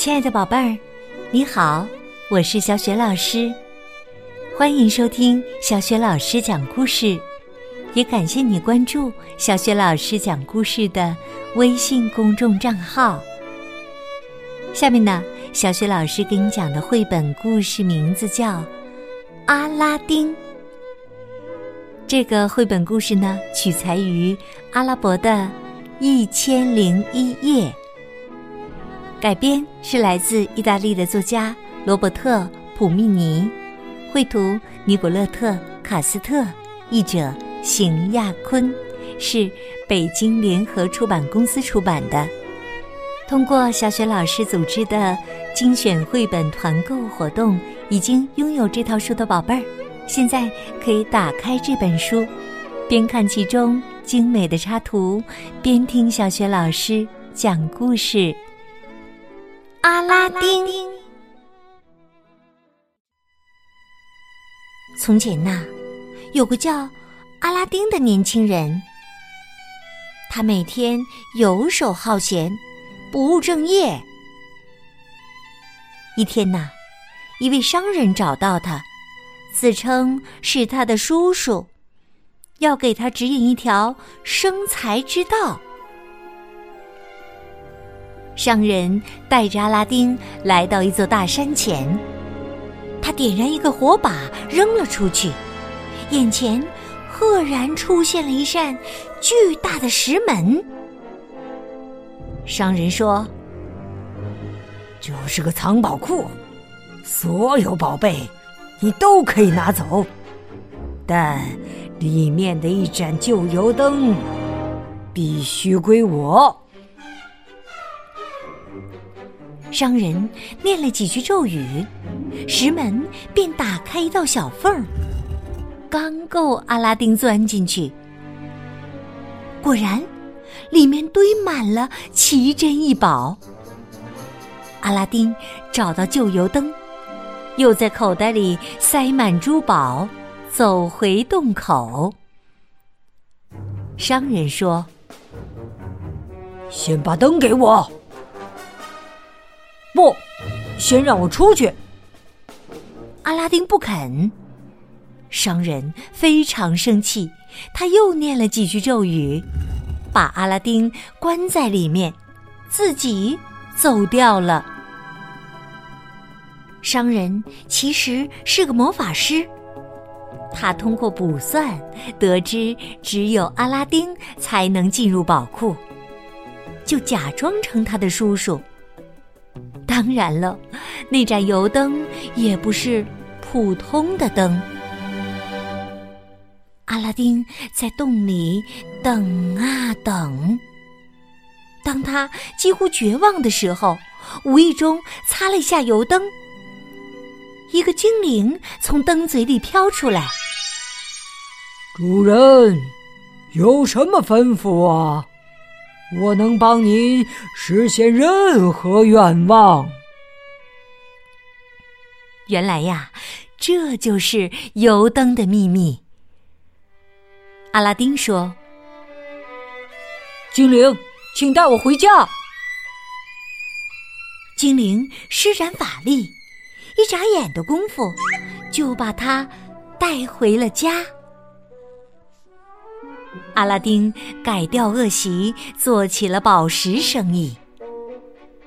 亲爱的宝贝儿，你好，我是小雪老师，欢迎收听小雪老师讲故事，也感谢你关注小雪老师讲故事的微信公众账号。下面呢，小雪老师给你讲的绘本故事名字叫《阿拉丁》。这个绘本故事呢，取材于阿拉伯的《一千零一夜》。改编是来自意大利的作家罗伯特·普密尼，绘图尼古勒特·卡斯特，译者邢亚坤，是北京联合出版公司出版的。通过小雪老师组织的精选绘本团购活动，已经拥有这套书的宝贝儿，现在可以打开这本书，边看其中精美的插图，边听小雪老师讲故事。阿拉丁。从前呐，有个叫阿拉丁的年轻人，他每天游手好闲，不务正业。一天呐，一位商人找到他，自称是他的叔叔，要给他指引一条生财之道。商人带着阿拉丁来到一座大山前，他点燃一个火把扔了出去，眼前赫然出现了一扇巨大的石门。商人说：“这是个藏宝库，所有宝贝你都可以拿走，但里面的一盏旧油灯必须归我。”商人念了几句咒语，石门便打开一道小缝，刚够阿拉丁钻进去。果然，里面堆满了奇珍异宝。阿拉丁找到旧油灯，又在口袋里塞满珠宝，走回洞口。商人说：“先把灯给我。”先让我出去。阿拉丁不肯。商人非常生气，他又念了几句咒语，把阿拉丁关在里面，自己走掉了。商人其实是个魔法师，他通过卜算得知只有阿拉丁才能进入宝库，就假装成他的叔叔。当然了，那盏油灯也不是普通的灯。阿拉丁在洞里等啊等，当他几乎绝望的时候，无意中擦了一下油灯，一个精灵从灯嘴里飘出来：“主人，有什么吩咐啊？”我能帮您实现任何愿望。原来呀，这就是油灯的秘密。阿拉丁说：“精灵，请带我回家。”精灵施展法力，一眨眼的功夫，就把他带回了家。阿拉丁改掉恶习，做起了宝石生意。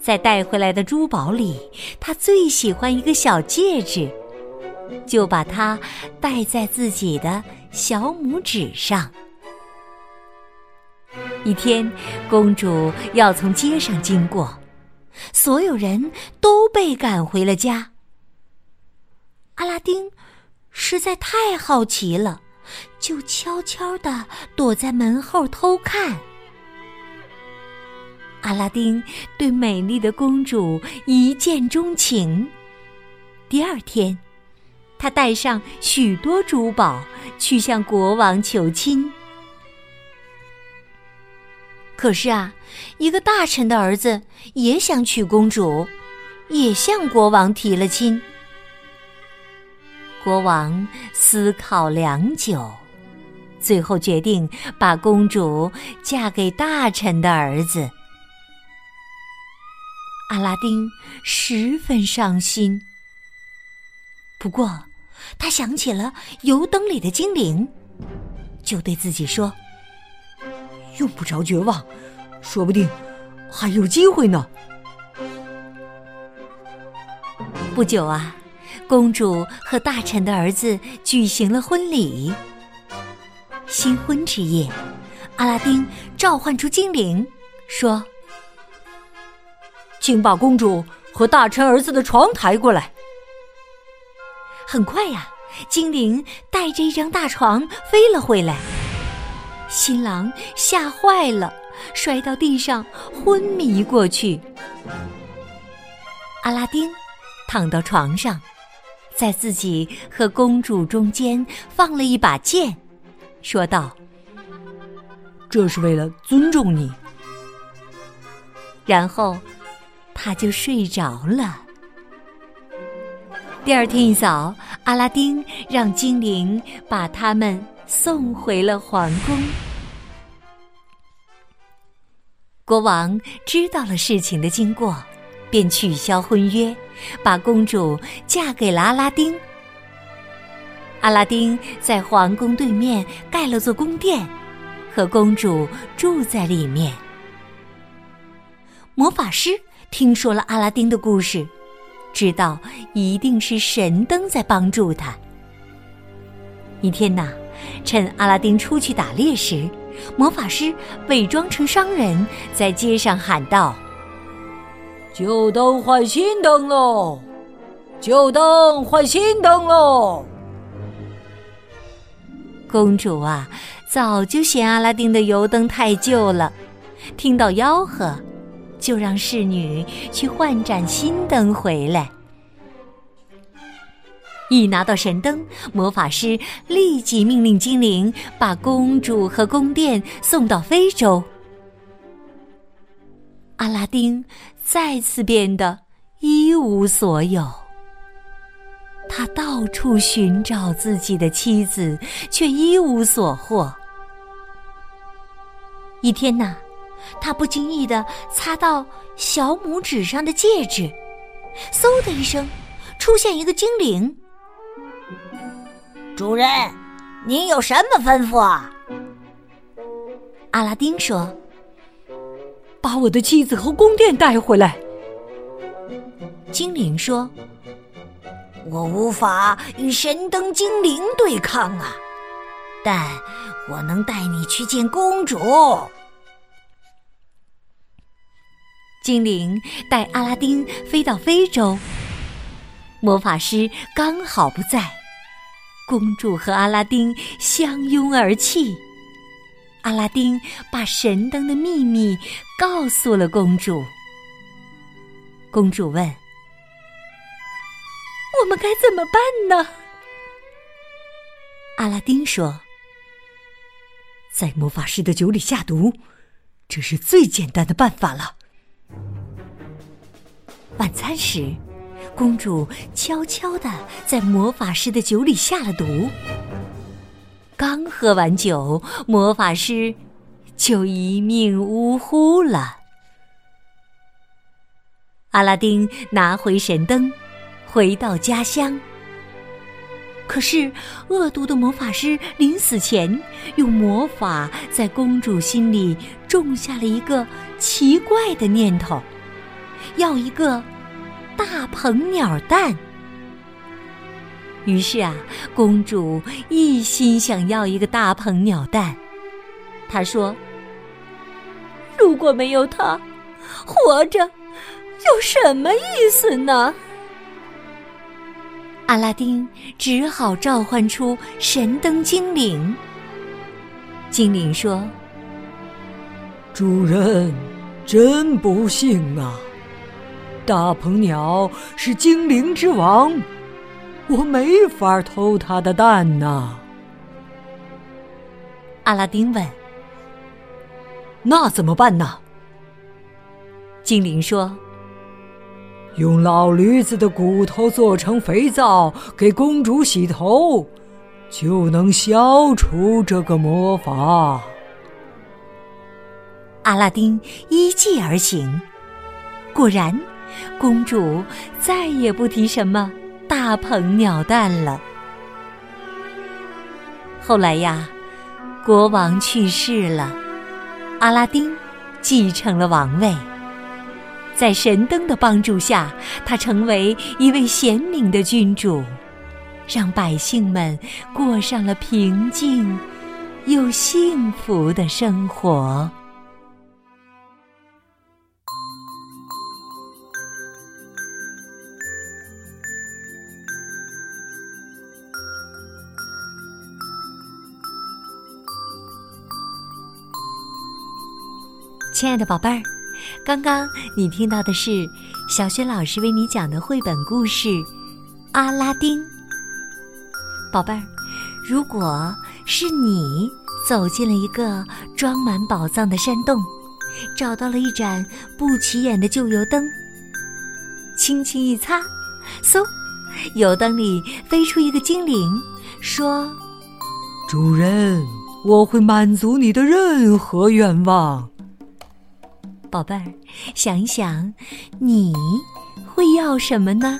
在带回来的珠宝里，他最喜欢一个小戒指，就把它戴在自己的小拇指上。一天，公主要从街上经过，所有人都被赶回了家。阿拉丁实在太好奇了。就悄悄地躲在门后偷看。阿拉丁对美丽的公主一见钟情。第二天，他带上许多珠宝去向国王求亲。可是啊，一个大臣的儿子也想娶公主，也向国王提了亲。国王思考良久，最后决定把公主嫁给大臣的儿子。阿拉丁十分伤心。不过，他想起了油灯里的精灵，就对自己说：“用不着绝望，说不定还有机会呢。”不久啊，公主和大臣的儿子举行了婚礼。新婚之夜，阿拉丁召唤出精灵，说。请把公主和大臣儿子的床抬过来。很快呀，精灵带着一张大床飞了回来。新郎吓坏了，摔到地上昏迷过去。阿拉丁躺到床上，在自己和公主中间放了一把剑，说道：“这是为了尊重你。”然后。他就睡着了。第二天一早，阿拉丁让精灵把他们送回了皇宫。国王知道了事情的经过，便取消婚约，把公主嫁给了阿拉丁。阿拉丁在皇宫对面盖了座宫殿，和公主住在里面。魔法师。听说了阿拉丁的故事，知道一定是神灯在帮助他。一天呐，趁阿拉丁出去打猎时，魔法师伪装成商人，在街上喊道：“旧灯换新灯喽！旧灯换新灯喽！”公主啊，早就嫌阿拉丁的油灯太旧了，听到吆喝。就让侍女去换盏新灯回来。一拿到神灯，魔法师立即命令精灵把公主和宫殿送到非洲。阿拉丁再次变得一无所有，他到处寻找自己的妻子，却一无所获。一天呐。他不经意的擦到小拇指上的戒指，嗖的一声，出现一个精灵。主人，您有什么吩咐啊？阿拉丁说：“把我的妻子和宫殿带回来。”精灵说：“我无法与神灯精灵对抗啊，但我能带你去见公主。”精灵带阿拉丁飞到非洲，魔法师刚好不在，公主和阿拉丁相拥而泣。阿拉丁把神灯的秘密告诉了公主。公主问：“我们该怎么办呢？”阿拉丁说：“在魔法师的酒里下毒，这是最简单的办法了。”晚餐时，公主悄悄的在魔法师的酒里下了毒。刚喝完酒，魔法师就一命呜呼了。阿拉丁拿回神灯，回到家乡。可是，恶毒的魔法师临死前用魔法在公主心里种下了一个奇怪的念头。要一个大鹏鸟蛋。于是啊，公主一心想要一个大鹏鸟蛋。她说：“如果没有它，活着有什么意思呢？”阿拉丁只好召唤出神灯精灵。精灵说：“主人，真不幸啊！”大鹏鸟是精灵之王，我没法偷它的蛋呐。阿拉丁问：“那怎么办呢？”精灵说：“用老驴子的骨头做成肥皂，给公主洗头，就能消除这个魔法。”阿拉丁依计而行，果然。公主再也不提什么大鹏鸟蛋了。后来呀，国王去世了，阿拉丁继承了王位。在神灯的帮助下，他成为一位贤明的君主，让百姓们过上了平静又幸福的生活。亲爱的宝贝儿。刚刚你听到的是小雪老师为你讲的绘本故事《阿拉丁》。宝贝儿，如果是你走进了一个装满宝藏的山洞，找到了一盏不起眼的旧油灯，轻轻一擦，嗖，油灯里飞出一个精灵，说：“主人，我会满足你的任何愿望。”宝贝儿，想一想，你会要什么呢？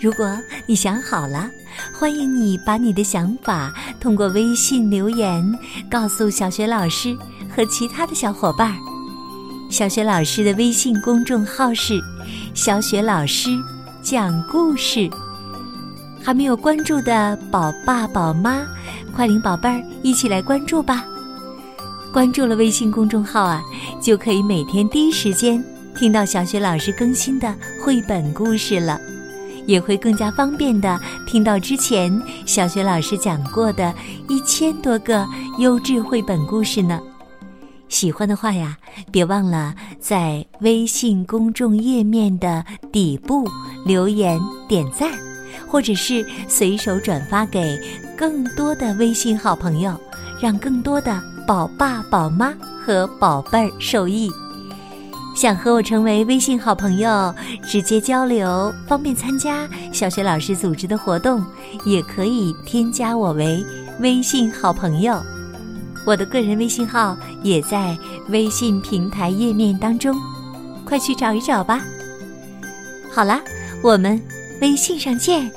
如果你想好了，欢迎你把你的想法通过微信留言告诉小雪老师和其他的小伙伴儿。小雪老师的微信公众号是“小雪老师讲故事”，还没有关注的宝爸宝妈，快领宝贝儿一起来关注吧！关注了微信公众号啊，就可以每天第一时间听到小雪老师更新的绘本故事了，也会更加方便的听到之前小雪老师讲过的一千多个优质绘本故事呢。喜欢的话呀，别忘了在微信公众页面的底部留言点赞，或者是随手转发给更多的微信好朋友，让更多的。宝爸宝妈和宝贝儿受益，想和我成为微信好朋友，直接交流，方便参加小学老师组织的活动，也可以添加我为微信好朋友。我的个人微信号也在微信平台页面当中，快去找一找吧。好啦，我们微信上见。